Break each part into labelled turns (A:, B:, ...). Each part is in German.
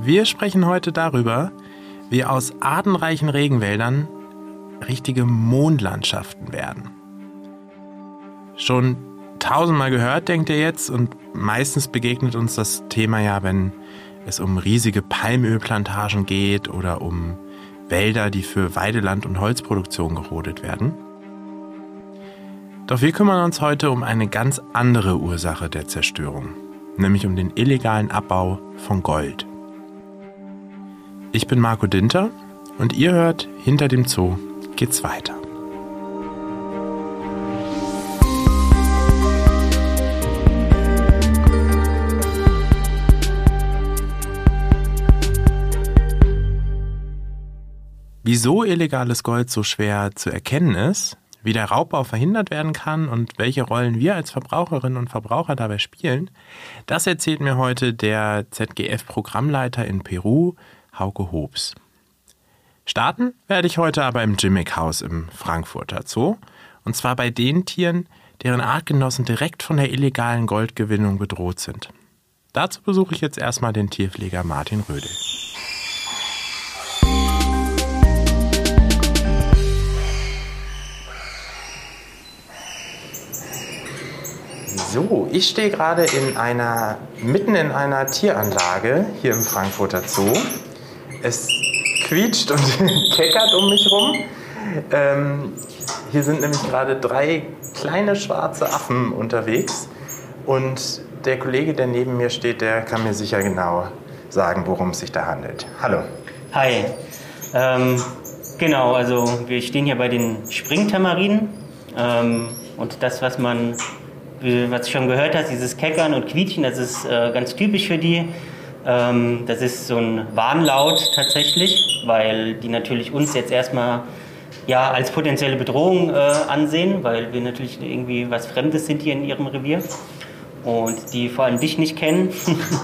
A: Wir sprechen heute darüber, wie aus artenreichen Regenwäldern richtige Mondlandschaften werden. Schon tausendmal gehört, denkt ihr jetzt, und meistens begegnet uns das Thema ja, wenn es um riesige Palmölplantagen geht oder um Wälder, die für Weideland und Holzproduktion gerodet werden. Doch wir kümmern uns heute um eine ganz andere Ursache der Zerstörung, nämlich um den illegalen Abbau von Gold. Ich bin Marco Dinter und ihr hört Hinter dem Zoo geht's weiter. Wieso illegales Gold so schwer zu erkennen ist, wie der Raubbau verhindert werden kann und welche Rollen wir als Verbraucherinnen und Verbraucher dabei spielen, das erzählt mir heute der ZGF-Programmleiter in Peru, Hauke Hobbs. Starten werde ich heute aber im Gimmick-Haus im Frankfurter Zoo, und zwar bei den Tieren, deren Artgenossen direkt von der illegalen Goldgewinnung bedroht sind. Dazu besuche ich jetzt erstmal den Tierpfleger Martin Rödel. So, ich stehe gerade in einer, mitten in einer Tieranlage hier im Frankfurter Zoo. Es quietscht und keckert um mich rum. Ähm, hier sind nämlich gerade drei kleine schwarze Affen unterwegs. Und der Kollege, der neben mir steht, der kann mir sicher genau sagen, worum es sich da handelt. Hallo.
B: Hi. Ähm, genau, also wir stehen hier bei den Springtamarinen. Ähm, und das, was man was du schon gehört hast, dieses Keckern und Quietschen, das ist äh, ganz typisch für die. Ähm, das ist so ein Warnlaut tatsächlich, weil die natürlich uns jetzt erstmal ja, als potenzielle Bedrohung äh, ansehen, weil wir natürlich irgendwie was Fremdes sind hier in ihrem Revier und die vor allem dich nicht kennen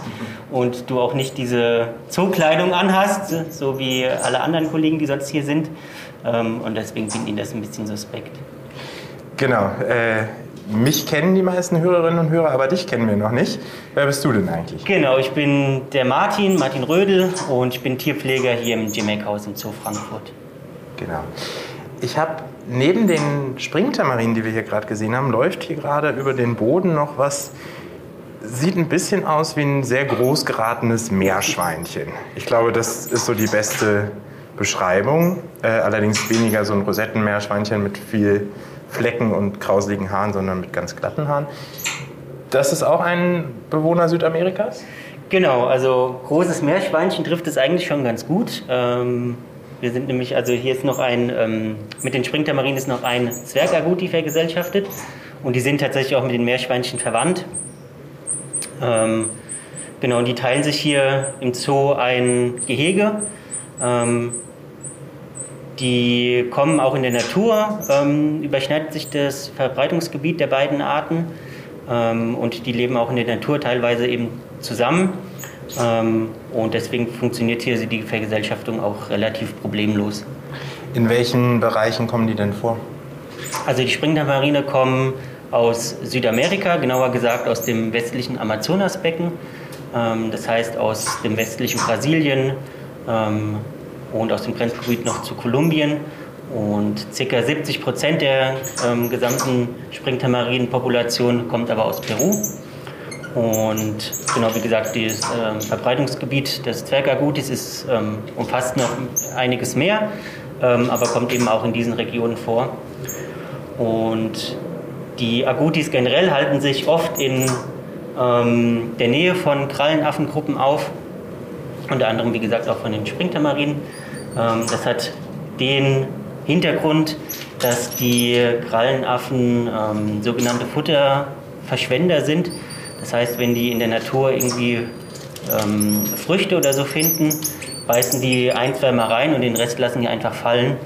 B: und du auch nicht diese Zookleidung anhast, so wie alle anderen Kollegen, die sonst hier sind. Ähm, und deswegen finden ihnen das ein bisschen suspekt.
A: Genau. Äh, mich kennen die meisten Hörerinnen und Hörer, aber dich kennen wir noch nicht. Wer bist du denn eigentlich?
B: Genau, ich bin der Martin, Martin Rödel und ich bin Tierpfleger hier im GMAC-Haus im Zoo Frankfurt.
A: Genau. Ich habe neben den Springtamarinen, die wir hier gerade gesehen haben, läuft hier gerade über den Boden noch was. Sieht ein bisschen aus wie ein sehr groß geratenes Meerschweinchen. Ich glaube, das ist so die beste Beschreibung. Äh, allerdings weniger so ein Rosettenmeerschweinchen mit viel Flecken und krauseligen Haaren, sondern mit ganz glatten Haaren. Das ist auch ein Bewohner Südamerikas?
B: Genau, also großes Meerschweinchen trifft es eigentlich schon ganz gut. Ähm, wir sind nämlich, also hier ist noch ein, ähm, mit den Springtamarinen ist noch ein Zwergaguti vergesellschaftet und die sind tatsächlich auch mit den Meerschweinchen verwandt. Ähm, genau, und die teilen sich hier im Zoo ein Gehege. Ähm, die kommen auch in der Natur, ähm, überschneidet sich das Verbreitungsgebiet der beiden Arten ähm, und die leben auch in der Natur teilweise eben zusammen. Ähm, und deswegen funktioniert hier die Vergesellschaftung auch relativ problemlos.
A: In welchen Bereichen kommen die denn vor?
B: Also die Springtamarine kommen aus Südamerika, genauer gesagt aus dem westlichen Amazonasbecken, ähm, das heißt aus dem westlichen Brasilien, ähm, und aus dem Grenzgebiet noch zu Kolumbien. Und ca. 70 Prozent der ähm, gesamten Springtamarinenpopulation kommt aber aus Peru. Und genau wie gesagt, das ähm, Verbreitungsgebiet des Zwergagutis ist, ähm, umfasst noch einiges mehr, ähm, aber kommt eben auch in diesen Regionen vor. Und die Agutis generell halten sich oft in ähm, der Nähe von Krallenaffengruppen auf, unter anderem wie gesagt auch von den Springtamarinen. Ähm, das hat den Hintergrund, dass die Krallenaffen ähm, sogenannte Futterverschwender sind. Das heißt, wenn die in der Natur irgendwie ähm, Früchte oder so finden, beißen die ein, zwei Mal rein und den Rest lassen die einfach fallen.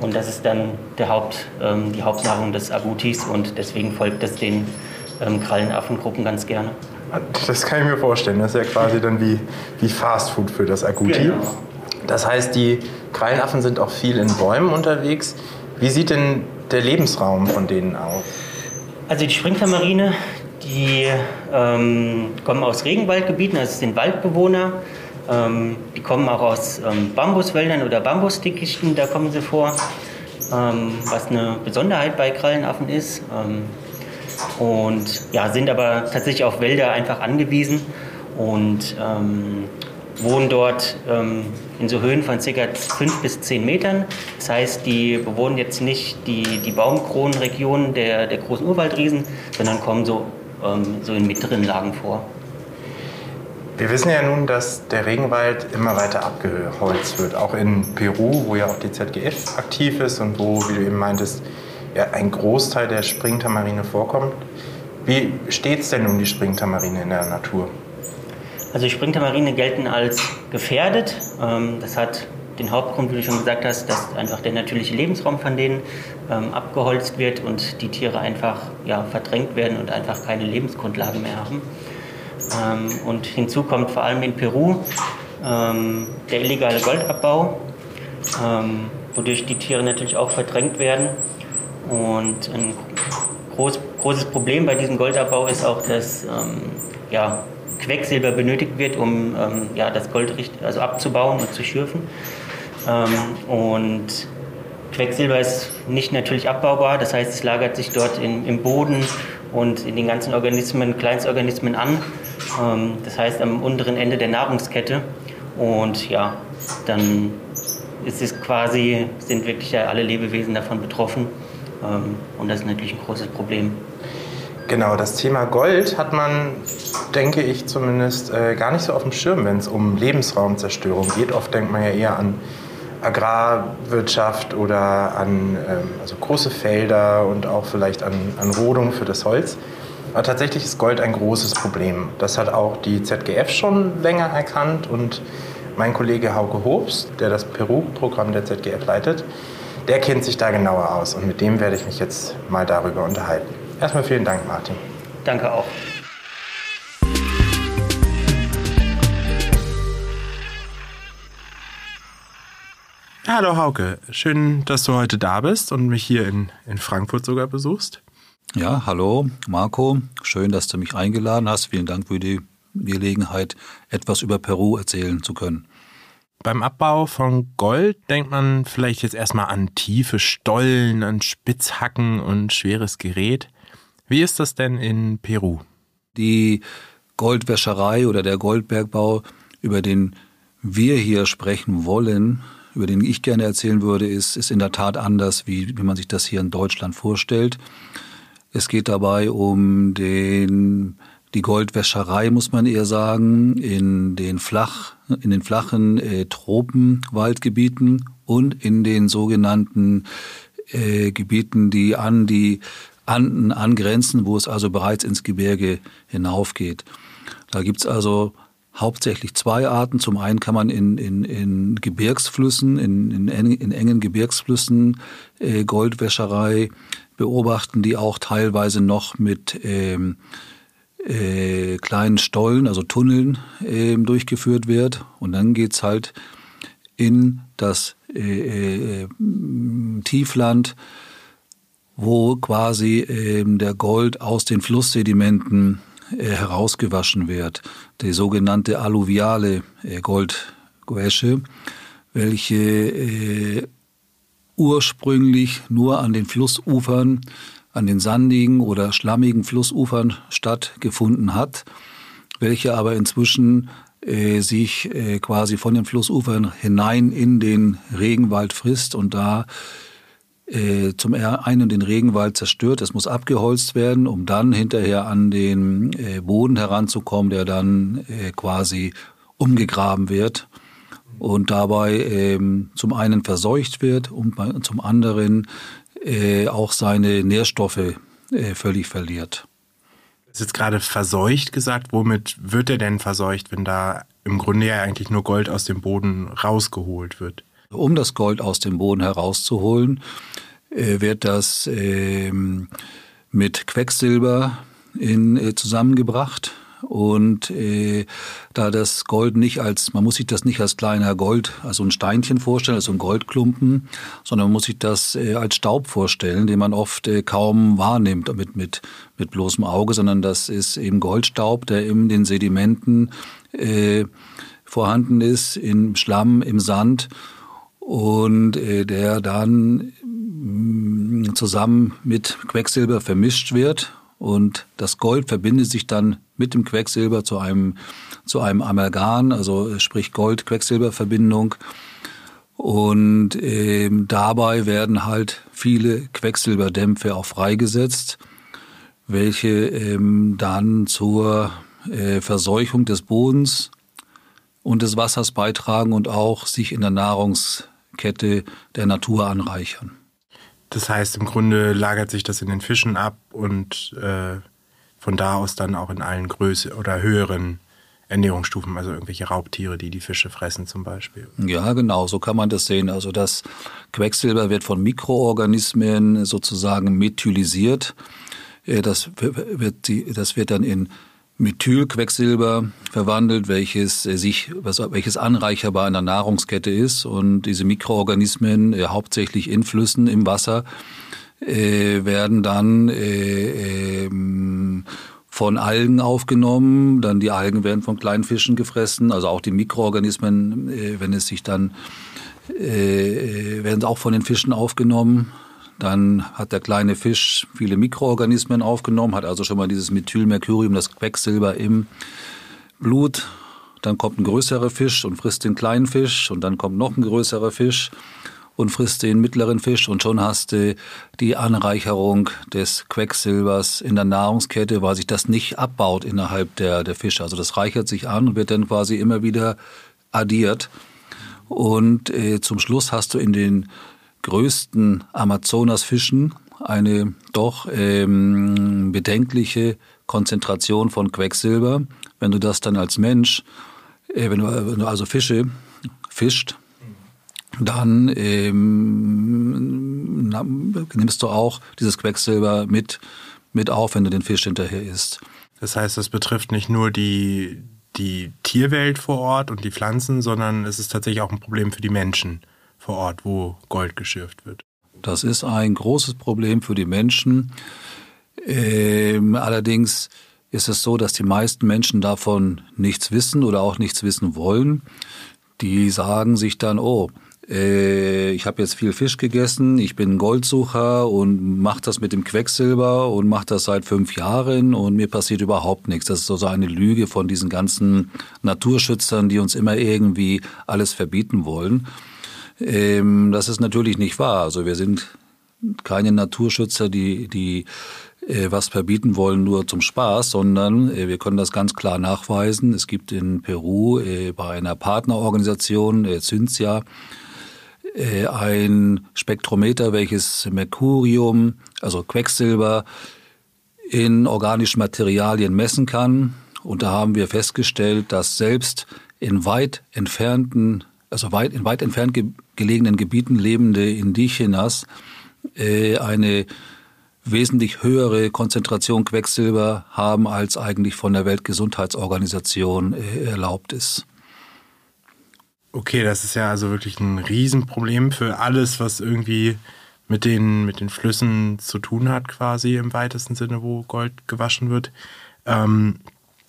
B: Und das ist dann der Haupt, die Hauptnahrung des Agutis und deswegen folgt das den Krallenaffengruppen ganz gerne.
A: Das kann ich mir vorstellen. Das ist ja quasi dann wie, wie Fast Food für das Aguti. Genau. Das heißt, die Krallenaffen sind auch viel in Bäumen unterwegs. Wie sieht denn der Lebensraum von denen aus?
B: Also die Springtamarine, die ähm, kommen aus Regenwaldgebieten, also sind Waldbewohner. Ähm, die kommen auch aus ähm, Bambuswäldern oder Bambusdickichten, da kommen sie vor, ähm, was eine Besonderheit bei Krallenaffen ist. Und ja, sind aber tatsächlich auf Wälder einfach angewiesen und ähm, wohnen dort ähm, in so Höhen von ca. 5 bis 10 Metern. Das heißt, die bewohnen jetzt nicht die, die Baumkronenregionen der, der großen Urwaldriesen, sondern kommen so, ähm, so in mittleren Lagen vor.
A: Wir wissen ja nun, dass der Regenwald immer weiter abgeholzt wird, auch in Peru, wo ja auch die ZGF aktiv ist und wo, wie du eben meintest, ein Großteil der Springtamarine vorkommt. Wie steht es denn um die Springtamarine in der Natur?
B: Also die Springtamarine gelten als gefährdet. Ähm, das hat den Hauptgrund, wie du schon gesagt hast, dass einfach der natürliche Lebensraum von denen ähm, abgeholzt wird und die Tiere einfach ja, verdrängt werden und einfach keine Lebensgrundlage mehr haben. Ähm, und hinzu kommt vor allem in Peru der illegale Goldabbau, wodurch die Tiere natürlich auch verdrängt werden. Und ein groß, großes Problem bei diesem Goldabbau ist auch, dass ja, Quecksilber benötigt wird, um ähm, ja, das Gold also abzubauen und zu schürfen. Ähm, und Quecksilber ist nicht natürlich abbaubar, das heißt, es lagert sich dort in, im Boden und in den ganzen Organismen, Kleinstorganismen an. Ähm, das heißt, am unteren Ende der Nahrungskette. Und ja, dann ist es quasi, sind wirklich alle Lebewesen davon betroffen. Ähm, und das ist natürlich ein großes Problem.
A: Genau, das Thema Gold hat man, denke ich zumindest, äh, gar nicht so auf dem Schirm, wenn es um Lebensraumzerstörung geht. Oft denkt man ja eher an Agrarwirtschaft oder an ähm, also große Felder und auch vielleicht an, an Rodung für das Holz. Aber tatsächlich ist Gold ein großes Problem. Das hat auch die ZGF schon länger erkannt und mein Kollege Hauke Hobst, der das Peru-Programm der ZGF leitet, der kennt sich da genauer aus und mit dem werde ich mich jetzt mal darüber unterhalten. Erstmal vielen Dank, Martin.
B: Danke auch.
A: Hallo Hauke, schön, dass du heute da bist und mich hier in, in Frankfurt sogar besuchst.
C: Ja, hallo Marco, schön, dass du mich eingeladen hast. Vielen Dank für die Gelegenheit, etwas über Peru erzählen zu können.
A: Beim Abbau von Gold denkt man vielleicht jetzt erstmal an tiefe Stollen, an Spitzhacken und schweres Gerät. Wie ist das denn in Peru?
C: Die Goldwäscherei oder der Goldbergbau, über den wir hier sprechen wollen, über den ich gerne erzählen würde, ist, ist in der Tat anders, wie, wie man sich das hier in Deutschland vorstellt. Es geht dabei um den, die Goldwäscherei, muss man eher sagen, in den, flach, in den flachen äh, Tropenwaldgebieten und in den sogenannten äh, Gebieten, die an die Anden angrenzen, wo es also bereits ins Gebirge hinaufgeht. Da gibt's also hauptsächlich zwei Arten. Zum einen kann man in, in, in Gebirgsflüssen, in, in, in engen Gebirgsflüssen äh, Goldwäscherei beobachten, die auch teilweise noch mit ähm, äh, kleinen Stollen, also Tunneln, äh, durchgeführt wird. Und dann geht's halt in das äh, äh, Tiefland, wo quasi ähm, der Gold aus den Flusssedimenten äh, herausgewaschen wird. Die sogenannte alluviale äh, Goldwäsche, welche ursprünglich nur an den Flussufern, an den sandigen oder schlammigen Flussufern stattgefunden hat, welche aber inzwischen äh, sich äh, quasi von den Flussufern hinein in den Regenwald frisst und da äh, zum einen den Regenwald zerstört, es muss abgeholzt werden, um dann hinterher an den äh, Boden heranzukommen, der dann äh, quasi umgegraben wird und dabei ähm, zum einen verseucht wird und zum anderen äh, auch seine Nährstoffe äh, völlig verliert.
A: Das ist jetzt gerade verseucht gesagt. Womit wird er denn verseucht, wenn da im Grunde ja eigentlich nur Gold aus dem Boden rausgeholt wird?
C: Um das Gold aus dem Boden herauszuholen, äh, wird das ähm, mit Quecksilber in, äh, zusammengebracht. Und äh, da das Gold nicht als, man muss sich das nicht als kleiner Gold, also ein Steinchen vorstellen, also ein Goldklumpen, sondern man muss sich das äh, als Staub vorstellen, den man oft äh, kaum wahrnimmt mit, mit, mit bloßem Auge, sondern das ist eben Goldstaub, der in den Sedimenten äh, vorhanden ist im Schlamm, im Sand. Und äh, der dann mm, zusammen mit Quecksilber vermischt wird. Und das Gold verbindet sich dann mit dem Quecksilber zu einem zu einem Amalgam, also sprich Gold-Quecksilber-Verbindung. Und äh, dabei werden halt viele Quecksilberdämpfe auch freigesetzt, welche ähm, dann zur äh, Verseuchung des Bodens und des Wassers beitragen und auch sich in der Nahrungskette der Natur anreichern.
A: Das heißt, im Grunde lagert sich das in den Fischen ab und äh, von da aus dann auch in allen Größe oder höheren Ernährungsstufen, also irgendwelche Raubtiere, die die Fische fressen zum Beispiel.
C: Ja, genau, so kann man das sehen. Also das Quecksilber wird von Mikroorganismen sozusagen methylisiert. Äh, das wird, das wird dann in Methylquecksilber verwandelt, welches äh, sich, welches anreicherbar in der Nahrungskette ist. Und diese Mikroorganismen, äh, hauptsächlich in Flüssen, im Wasser, werden dann ähm, von Algen aufgenommen, dann die Algen werden von kleinen Fischen gefressen, also auch die Mikroorganismen, äh, wenn es sich dann, äh, werden auch von den Fischen aufgenommen. Dann hat der kleine Fisch viele Mikroorganismen aufgenommen, hat also schon mal dieses Methylmercurium, das Quecksilber im Blut. Dann kommt ein größerer Fisch und frisst den kleinen Fisch und dann kommt noch ein größerer Fisch und frisst den mittleren Fisch und schon hast du die Anreicherung des Quecksilbers in der Nahrungskette, weil sich das nicht abbaut innerhalb der, der Fische. Also das reichert sich an und wird dann quasi immer wieder addiert. Und äh, zum Schluss hast du in den größten Amazonasfischen eine doch ähm, bedenkliche Konzentration von Quecksilber. Wenn du das dann als Mensch, äh, wenn, du, wenn du also Fische fischt, dann ähm, na, nimmst du auch dieses Quecksilber mit, mit auf, wenn du den Fisch hinterher isst.
A: Das heißt, das betrifft nicht nur die, die Tierwelt vor Ort und die Pflanzen, sondern es ist tatsächlich auch ein Problem für die Menschen vor Ort, wo Gold geschürft wird.
C: Das ist ein großes Problem für die Menschen. Ähm, allerdings ist es so, dass die meisten Menschen davon nichts wissen oder auch nichts wissen wollen. Die sagen sich dann, oh, ich habe jetzt viel Fisch gegessen, ich bin Goldsucher und mache das mit dem Quecksilber und mache das seit fünf Jahren und mir passiert überhaupt nichts. Das ist so eine Lüge von diesen ganzen Naturschützern, die uns immer irgendwie alles verbieten wollen. Ähm, das ist natürlich nicht wahr. Also wir sind keine Naturschützer, die, die äh, was verbieten wollen nur zum Spaß, sondern äh, wir können das ganz klar nachweisen. Es gibt in Peru äh, bei einer Partnerorganisation, äh, äh, ein Spektrometer, welches Mercurium, also Quecksilber, in organischen Materialien messen kann. Und da haben wir festgestellt, dass selbst in weit entfernten, also weit, in weit entfernt ge gelegenen Gebieten lebende Indigenas äh, eine wesentlich höhere Konzentration Quecksilber haben, als eigentlich von der Weltgesundheitsorganisation äh, erlaubt ist.
A: Okay, das ist ja also wirklich ein Riesenproblem für alles, was irgendwie mit den, mit den Flüssen zu tun hat, quasi im weitesten Sinne, wo Gold gewaschen wird. Ähm,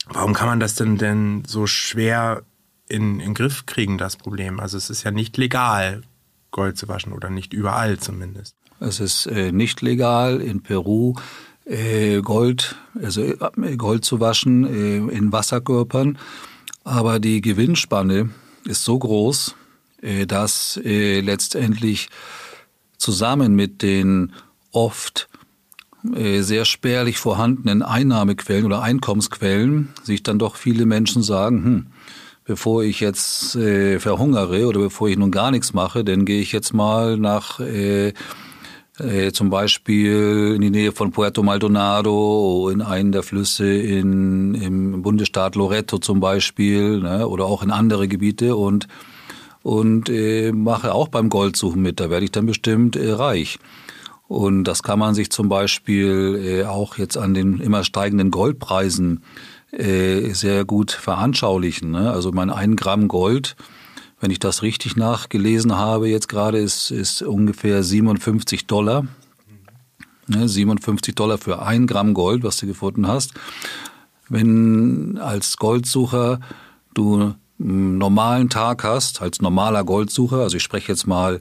A: warum kann man das denn denn so schwer in, in den Griff kriegen, das Problem? Also es ist ja nicht legal, Gold zu waschen oder nicht überall zumindest.
C: Es ist äh, nicht legal in Peru äh, Gold, also äh, Gold zu waschen äh, in Wasserkörpern, aber die Gewinnspanne ist so groß, äh, dass äh, letztendlich zusammen mit den oft äh, sehr spärlich vorhandenen Einnahmequellen oder Einkommensquellen sich dann doch viele Menschen sagen, hm, bevor ich jetzt äh, verhungere oder bevor ich nun gar nichts mache, dann gehe ich jetzt mal nach äh, äh, zum Beispiel in die Nähe von Puerto Maldonado, in einen der Flüsse in, im Bundesstaat Loreto zum Beispiel, ne, oder auch in andere Gebiete und, und äh, mache auch beim Goldsuchen mit. Da werde ich dann bestimmt äh, reich. Und das kann man sich zum Beispiel äh, auch jetzt an den immer steigenden Goldpreisen äh, sehr gut veranschaulichen. Ne? Also mein ein Gramm Gold wenn ich das richtig nachgelesen habe, jetzt gerade ist, ist ungefähr 57 Dollar. Ne, 57 Dollar für ein Gramm Gold, was du gefunden hast. Wenn als Goldsucher du einen normalen Tag hast, als normaler Goldsucher, also ich spreche jetzt mal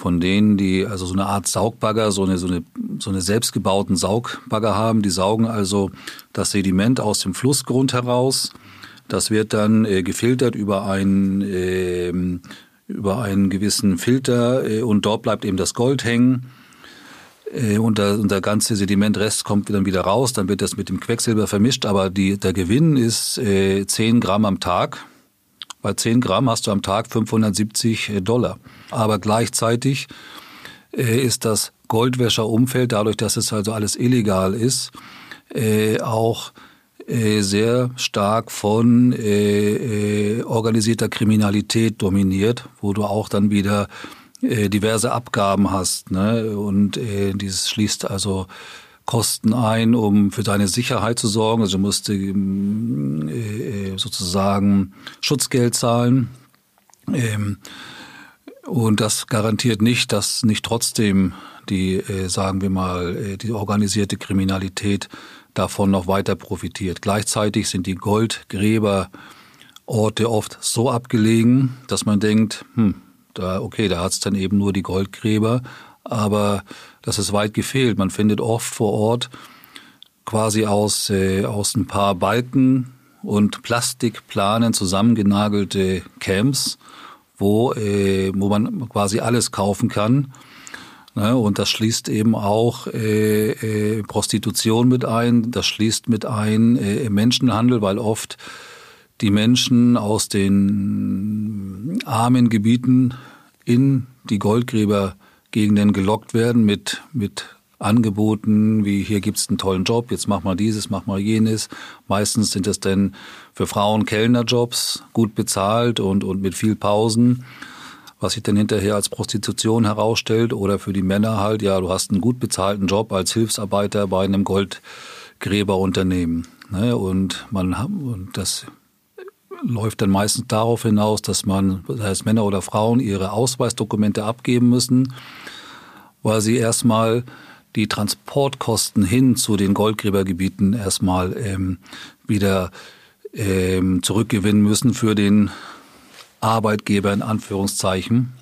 C: von denen, die also so eine Art Saugbagger, so eine, so eine, so eine selbstgebauten Saugbagger haben. Die saugen also das Sediment aus dem Flussgrund heraus. Das wird dann äh, gefiltert über einen, äh, über einen gewissen Filter äh, und dort bleibt eben das Gold hängen. Äh, und der, und der ganze Sedimentrest kommt dann wieder raus, dann wird das mit dem Quecksilber vermischt, aber die, der Gewinn ist äh, 10 Gramm am Tag. Bei 10 Gramm hast du am Tag 570 äh, Dollar. Aber gleichzeitig äh, ist das Goldwäscherumfeld, dadurch, dass es also alles illegal ist, äh, auch äh, sehr stark von äh, äh, organisierter Kriminalität dominiert, wo du auch dann wieder äh, diverse Abgaben hast. Ne? Und dieses schließt also Kosten ein, um für deine Sicherheit zu sorgen. Also du musst sozusagen Schutzgeld zahlen. Ähm, und das garantiert nicht, dass nicht trotzdem die, äh, sagen wir mal, äh, die organisierte Kriminalität davon noch weiter profitiert. Gleichzeitig sind die Goldgräberorte oft so abgelegen, dass man denkt, hm, da, okay, da hat's dann eben nur die Goldgräber, aber das ist weit gefehlt. Man findet oft vor Ort quasi aus, äh, aus ein paar Balken und Plastikplanen zusammengenagelte Camps, wo, äh, wo man quasi alles kaufen kann. Ne? Und das schließt eben auch äh, äh, Prostitution mit ein, das schließt mit ein äh, Menschenhandel, weil oft die Menschen aus den armen Gebieten in die Goldgräbergegenden gelockt werden mit, mit Angeboten, wie hier gibt's einen tollen Job, jetzt mach mal dieses, mach mal jenes. Meistens sind es dann für Frauen Kellnerjobs, gut bezahlt und, und mit viel Pausen, was sich dann hinterher als Prostitution herausstellt. Oder für die Männer halt, ja, du hast einen gut bezahlten Job als Hilfsarbeiter bei einem Goldgräberunternehmen. Ne? Und man und das läuft dann meistens darauf hinaus, dass man, das heißt Männer oder Frauen, ihre Ausweisdokumente abgeben müssen, weil sie erstmal die Transportkosten hin zu den Goldgräbergebieten erstmal ähm, wieder ähm, zurückgewinnen müssen für den Arbeitgeber in Anführungszeichen.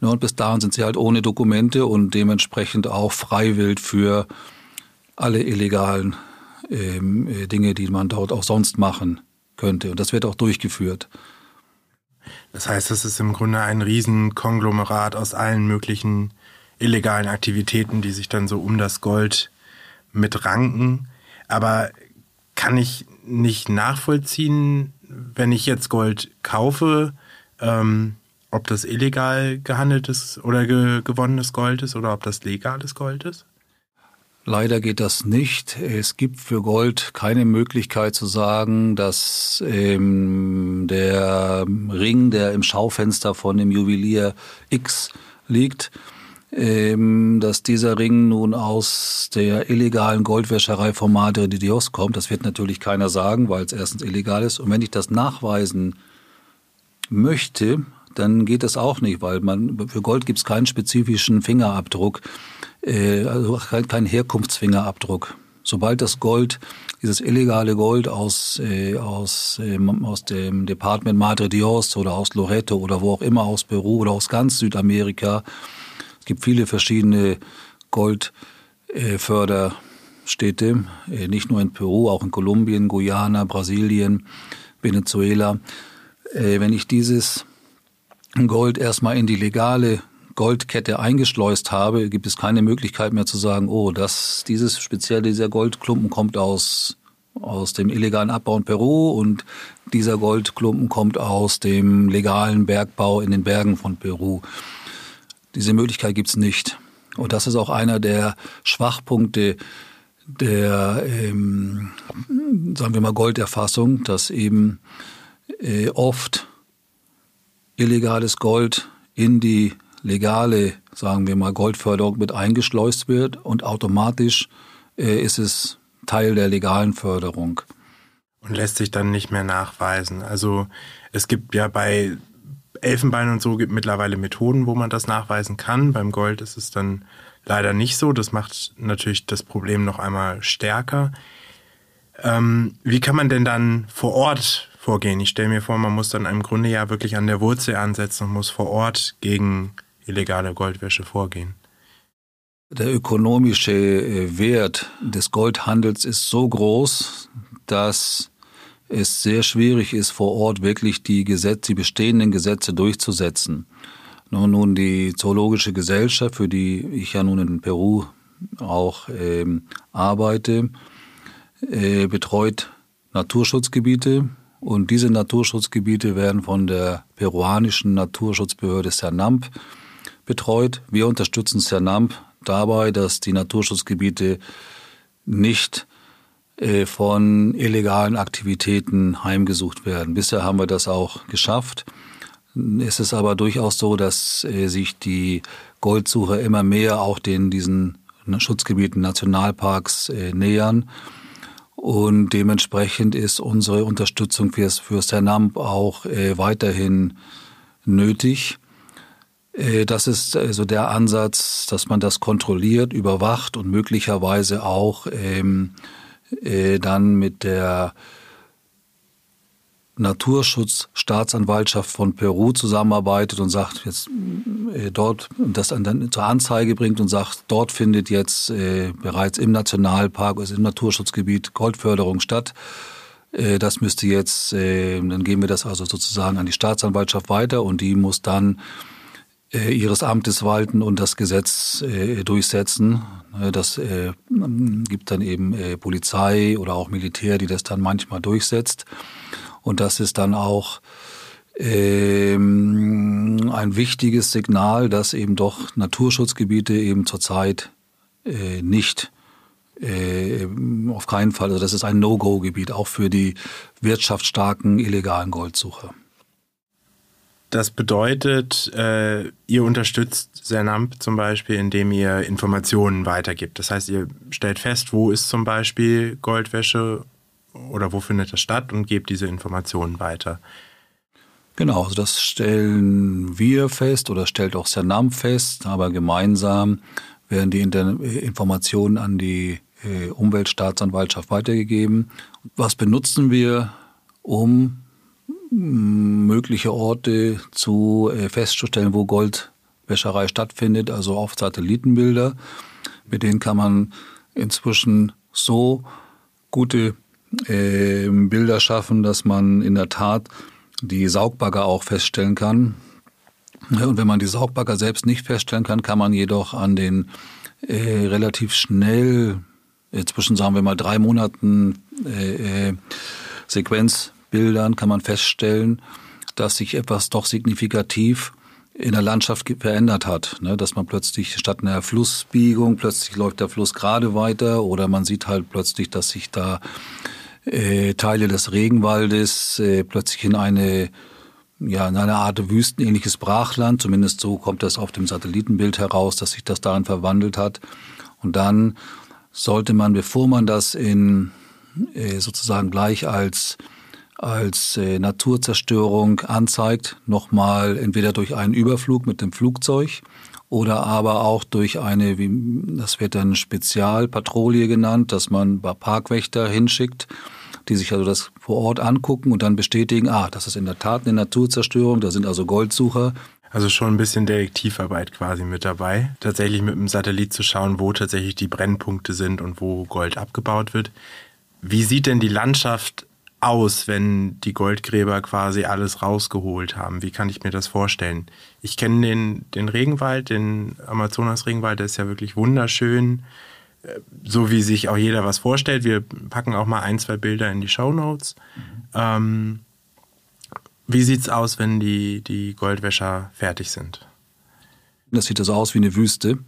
C: Ja, und bis dahin sind sie halt ohne Dokumente und dementsprechend auch freiwillig für alle illegalen ähm, äh, Dinge, die man dort auch sonst machen könnte. Und das wird auch durchgeführt.
A: Das heißt, es ist im Grunde ein Riesenkonglomerat aus allen möglichen illegalen Aktivitäten, die sich dann so um das Gold mit ranken. Aber kann ich nicht nachvollziehen, wenn ich jetzt Gold kaufe, ähm, ob das illegal gehandeltes oder ge gewonnenes Gold ist oder ob das legales Gold ist?
C: Leider geht das nicht. Es gibt für Gold keine Möglichkeit zu sagen, dass ähm, der Ring, der im Schaufenster von dem Juwelier X liegt, dass dieser Ring nun aus der illegalen Goldwäscherei von Madre de Dios kommt. Das wird natürlich keiner sagen, weil es erstens illegal ist. Und wenn ich das nachweisen möchte, dann geht das auch nicht, weil man für Gold gibt es keinen spezifischen Fingerabdruck, äh, also kein, kein Herkunftsfingerabdruck. Sobald das Gold, dieses illegale Gold aus, äh, aus, äh, aus dem Department Madre Dios oder aus Loreto oder wo auch immer aus Peru oder aus ganz Südamerika gibt viele verschiedene Goldförderstädte, äh, nicht nur in Peru, auch in Kolumbien, Guyana, Brasilien, Venezuela. Äh, wenn ich dieses Gold erstmal in die legale Goldkette eingeschleust habe, gibt es keine Möglichkeit mehr zu sagen, oh, das, dieses speziell dieser Goldklumpen kommt aus, aus dem illegalen Abbau in Peru und dieser Goldklumpen kommt aus dem legalen Bergbau in den Bergen von Peru. Diese Möglichkeit gibt's nicht. Und das ist auch einer der Schwachpunkte der, ähm, sagen wir mal, Golderfassung, dass eben äh, oft illegales Gold in die legale, sagen wir mal, Goldförderung mit eingeschleust wird und automatisch äh, ist es Teil der legalen Förderung.
A: Und lässt sich dann nicht mehr nachweisen. Also es gibt ja bei Elfenbein und so gibt mittlerweile Methoden, wo man das nachweisen kann. Beim Gold ist es dann leider nicht so. Das macht natürlich das Problem noch einmal stärker. Ähm, wie kann man denn dann vor Ort vorgehen? Ich stelle mir vor, man muss dann im Grunde ja wirklich an der Wurzel ansetzen und muss vor Ort gegen illegale Goldwäsche vorgehen.
C: Der ökonomische äh, Wert des Goldhandels ist so groß, dass es sehr schwierig ist, vor Ort wirklich die Gesetze, die bestehenden Gesetze durchzusetzen. Nun, die Zoologische Gesellschaft, für die ich ja nun in Peru auch ähm, arbeite, äh, betreut Naturschutzgebiete und diese Naturschutzgebiete werden von der peruanischen Naturschutzbehörde CERNAMP betreut. Wir unterstützen CERNAMP dabei, dass die Naturschutzgebiete nicht von illegalen Aktivitäten heimgesucht werden. Bisher haben wir das auch geschafft. Es ist aber durchaus so, dass äh, sich die Goldsucher immer mehr auch den diesen Schutzgebieten, Nationalparks äh, nähern. Und dementsprechend ist unsere Unterstützung für, für Sernamp auch äh, weiterhin nötig. Äh, das ist also der Ansatz, dass man das kontrolliert, überwacht und möglicherweise auch ähm, äh, dann mit der Naturschutzstaatsanwaltschaft von Peru zusammenarbeitet und sagt jetzt äh, dort das dann zur Anzeige bringt und sagt, dort findet jetzt äh, bereits im Nationalpark, also im Naturschutzgebiet Goldförderung statt. Das müsste jetzt, dann geben wir das also sozusagen an die Staatsanwaltschaft weiter und die muss dann ihres Amtes walten und das Gesetz äh, durchsetzen. Äh, das äh, gibt dann eben äh, Polizei oder auch Militär, die das dann manchmal durchsetzt. Und das ist dann auch ähm, ein wichtiges Signal, dass eben doch Naturschutzgebiete eben zurzeit äh, nicht äh, auf keinen Fall, also das ist ein No-Go-Gebiet, auch für die wirtschaftsstarken illegalen Goldsucher.
A: Das bedeutet, äh, ihr unterstützt Sernamp zum Beispiel, indem ihr Informationen weitergibt. Das heißt, ihr stellt fest, wo ist zum Beispiel Goldwäsche oder wo findet das statt und gebt diese Informationen weiter.
C: Genau, also das stellen wir fest oder stellt auch Sernamp fest, aber gemeinsam werden die Informationen an die äh, Umweltstaatsanwaltschaft weitergegeben. Was benutzen wir, um mögliche Orte zu äh, festzustellen, wo Goldwäscherei stattfindet, also auf Satellitenbilder. Mit denen kann man inzwischen so gute äh, Bilder schaffen, dass man in der Tat die Saugbagger auch feststellen kann. Und wenn man die Saugbagger selbst nicht feststellen kann, kann man jedoch an den äh, relativ schnell, äh, zwischen sagen wir mal drei Monaten äh, äh Sequenz Bildern kann man feststellen, dass sich etwas doch signifikativ in der Landschaft verändert hat. Ne? Dass man plötzlich statt einer Flussbiegung, plötzlich läuft der Fluss gerade weiter oder man sieht halt plötzlich, dass sich da äh, Teile des Regenwaldes äh, plötzlich in eine ja, in eine Art wüstenähnliches Brachland, zumindest so kommt das auf dem Satellitenbild heraus, dass sich das darin verwandelt hat. Und dann sollte man, bevor man das in äh, sozusagen gleich als als äh, Naturzerstörung anzeigt, nochmal entweder durch einen Überflug mit dem Flugzeug oder aber auch durch eine, wie, das wird dann Spezialpatrouille genannt, dass man Parkwächter hinschickt, die sich also das vor Ort angucken und dann bestätigen, ah, das ist in der Tat eine Naturzerstörung, da sind also Goldsucher.
A: Also schon ein bisschen Detektivarbeit quasi mit dabei. Tatsächlich mit dem Satellit zu schauen, wo tatsächlich die Brennpunkte sind und wo Gold abgebaut wird. Wie sieht denn die Landschaft aus, wenn die Goldgräber quasi alles rausgeholt haben? Wie kann ich mir das vorstellen? Ich kenne den, den Regenwald, den Amazonas-Regenwald, der ist ja wirklich wunderschön, äh, so wie sich auch jeder was vorstellt. Wir packen auch mal ein, zwei Bilder in die Show Notes. Mhm. Ähm, wie sieht's aus, wenn die, die Goldwäscher fertig sind?
C: Das sieht so aus wie eine Wüste.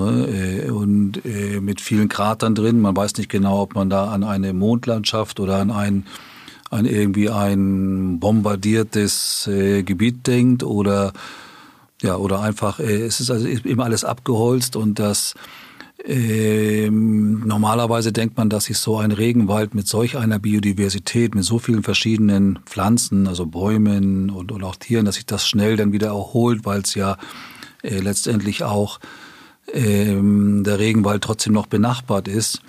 C: Ne, äh, und äh, mit vielen Kratern drin. Man weiß nicht genau, ob man da an eine Mondlandschaft oder an ein, an irgendwie ein bombardiertes äh, Gebiet denkt oder ja oder einfach es ist also immer alles abgeholzt und das ähm, normalerweise denkt man, dass sich so ein Regenwald mit solch einer Biodiversität, mit so vielen verschiedenen Pflanzen, also Bäumen und, und auch Tieren, dass sich das schnell dann wieder erholt, weil es ja äh, letztendlich auch ähm, der Regenwald trotzdem noch benachbart ist.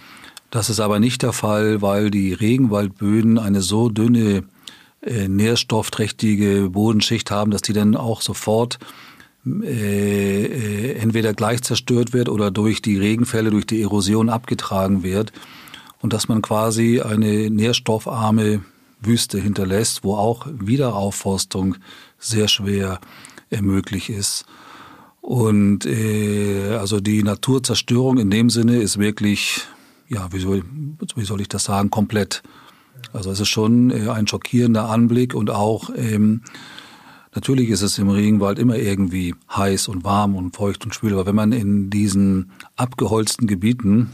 C: Das ist aber nicht der Fall, weil die Regenwaldböden eine so dünne, äh, nährstoffträchtige Bodenschicht haben, dass die dann auch sofort äh, äh, entweder gleich zerstört wird oder durch die Regenfälle, durch die Erosion abgetragen wird. Und dass man quasi eine nährstoffarme Wüste hinterlässt, wo auch Wiederaufforstung sehr schwer äh, möglich ist. Und äh, also die Naturzerstörung in dem Sinne ist wirklich ja, wie soll, wie soll ich das sagen, komplett. Also es ist schon äh, ein schockierender Anblick und auch ähm, natürlich ist es im Regenwald immer irgendwie heiß und warm und feucht und schwül, aber wenn man in diesen abgeholzten Gebieten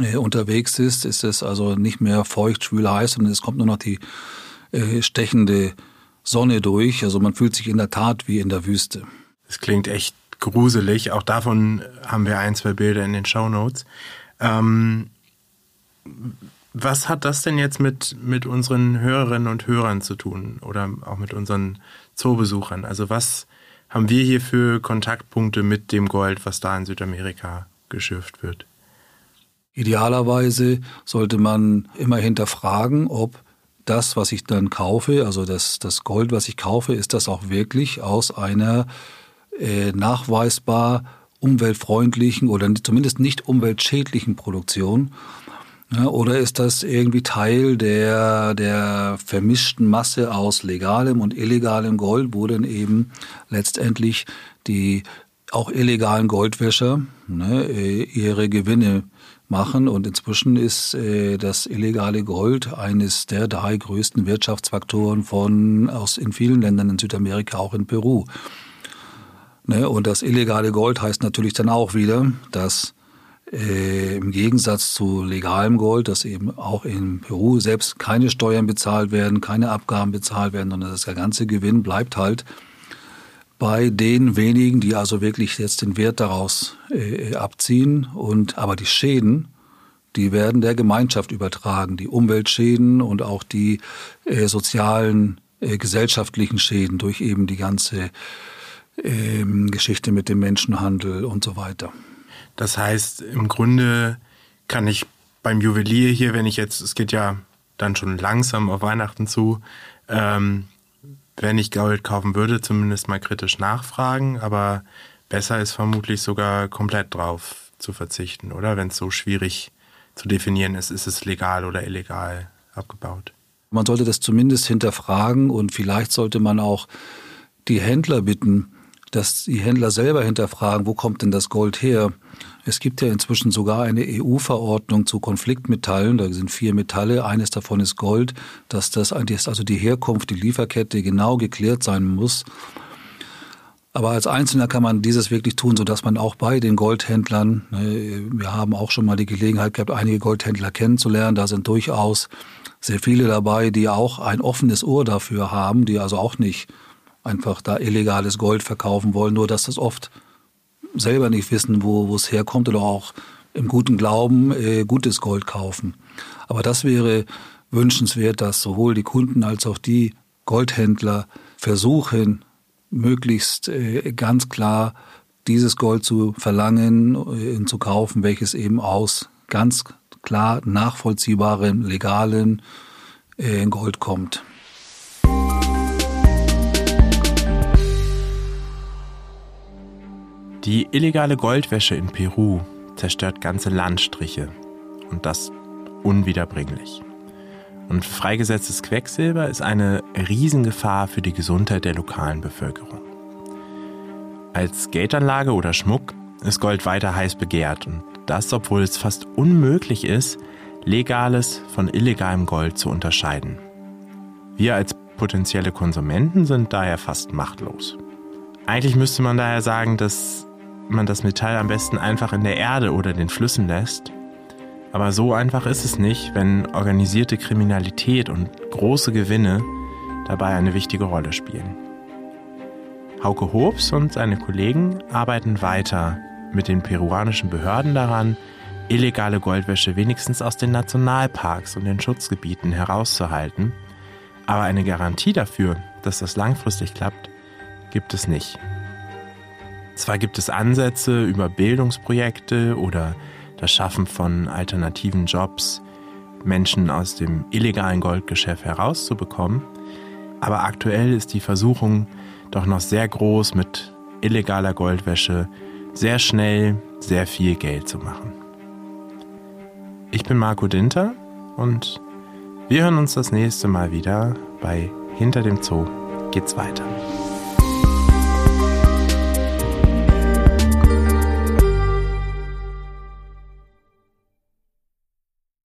C: äh, unterwegs ist, ist es also nicht mehr feucht, schwül, heiß, sondern es kommt nur noch die äh, stechende Sonne durch. Also man fühlt sich in der Tat wie in der Wüste.
A: Es klingt echt gruselig. Auch davon haben wir ein, zwei Bilder in den Show Notes. Ähm, was hat das denn jetzt mit, mit unseren Hörerinnen und Hörern zu tun oder auch mit unseren Zoobesuchern? Also was haben wir hier für Kontaktpunkte mit dem Gold, was da in Südamerika geschürft wird?
C: Idealerweise sollte man immer hinterfragen, ob das, was ich dann kaufe, also das, das Gold, was ich kaufe, ist das auch wirklich aus einer äh, nachweisbar umweltfreundlichen oder zumindest nicht umweltschädlichen Produktion? Oder ist das irgendwie Teil der, der vermischten Masse aus legalem und illegalem Gold, wo dann eben letztendlich die auch illegalen Goldwäscher ne, äh, ihre Gewinne machen. Und inzwischen ist äh, das illegale Gold eines der drei größten Wirtschaftsfaktoren von aus in vielen Ländern in Südamerika, auch in Peru. Ne? Und das illegale Gold heißt natürlich dann auch wieder, dass äh, im Gegensatz zu legalem Gold, dass eben auch in Peru selbst keine Steuern bezahlt werden, keine Abgaben bezahlt werden, sondern dass der ganze Gewinn bleibt halt bei den wenigen, die also wirklich jetzt den Wert daraus äh, abziehen. Und aber die Schäden, die werden der Gemeinschaft übertragen, die Umweltschäden und auch die äh, sozialen, äh, gesellschaftlichen Schäden durch eben die ganze ähm, Geschichte mit dem Menschenhandel und so weiter.
A: Das heißt, im Grunde kann ich beim Juwelier hier, wenn ich jetzt, es geht ja dann schon langsam auf Weihnachten zu, ähm, wenn ich Gold kaufen würde, zumindest mal kritisch nachfragen, aber besser ist vermutlich sogar komplett drauf zu verzichten, oder? Wenn es so schwierig zu definieren ist, ist es legal oder illegal abgebaut.
C: Man sollte das zumindest hinterfragen und vielleicht sollte man auch die Händler bitten, dass die Händler selber hinterfragen, wo kommt denn das Gold her? Es gibt ja inzwischen sogar eine EU-Verordnung zu Konfliktmetallen. Da sind vier Metalle. Eines davon ist Gold, dass das also die Herkunft, die Lieferkette genau geklärt sein muss. Aber als Einzelner kann man dieses wirklich tun, sodass man auch bei den Goldhändlern, ne, wir haben auch schon mal die Gelegenheit gehabt, einige Goldhändler kennenzulernen. Da sind durchaus sehr viele dabei, die auch ein offenes Ohr dafür haben, die also auch nicht einfach da illegales Gold verkaufen wollen, nur dass das oft selber nicht wissen, wo es herkommt oder auch im guten Glauben äh, gutes Gold kaufen. Aber das wäre wünschenswert, dass sowohl die Kunden als auch die Goldhändler versuchen, möglichst äh, ganz klar dieses Gold zu verlangen äh, und zu kaufen, welches eben aus ganz klar nachvollziehbarem, legalen äh, Gold kommt.
A: Die illegale Goldwäsche in Peru zerstört ganze Landstriche und das unwiederbringlich. Und freigesetztes Quecksilber ist eine Riesengefahr für die Gesundheit der lokalen Bevölkerung. Als Geldanlage oder Schmuck ist Gold weiter heiß begehrt und das, obwohl es fast unmöglich ist, legales von illegalem Gold zu unterscheiden. Wir als potenzielle Konsumenten sind daher fast machtlos. Eigentlich müsste man daher sagen, dass man das Metall am besten einfach in der Erde oder den Flüssen lässt. Aber so einfach ist es nicht, wenn organisierte Kriminalität und große Gewinne dabei eine wichtige Rolle spielen. Hauke Hobbs und seine Kollegen arbeiten weiter mit den peruanischen Behörden daran, illegale Goldwäsche wenigstens aus den Nationalparks und den Schutzgebieten herauszuhalten. Aber eine Garantie dafür, dass das langfristig klappt, gibt es nicht. Zwar gibt es Ansätze über Bildungsprojekte oder das Schaffen von alternativen Jobs, Menschen aus dem illegalen Goldgeschäft herauszubekommen. Aber aktuell ist die Versuchung doch noch sehr groß, mit illegaler Goldwäsche sehr schnell sehr viel Geld zu machen. Ich bin Marco Dinter und wir hören uns das nächste Mal wieder bei Hinter dem Zoo geht's weiter.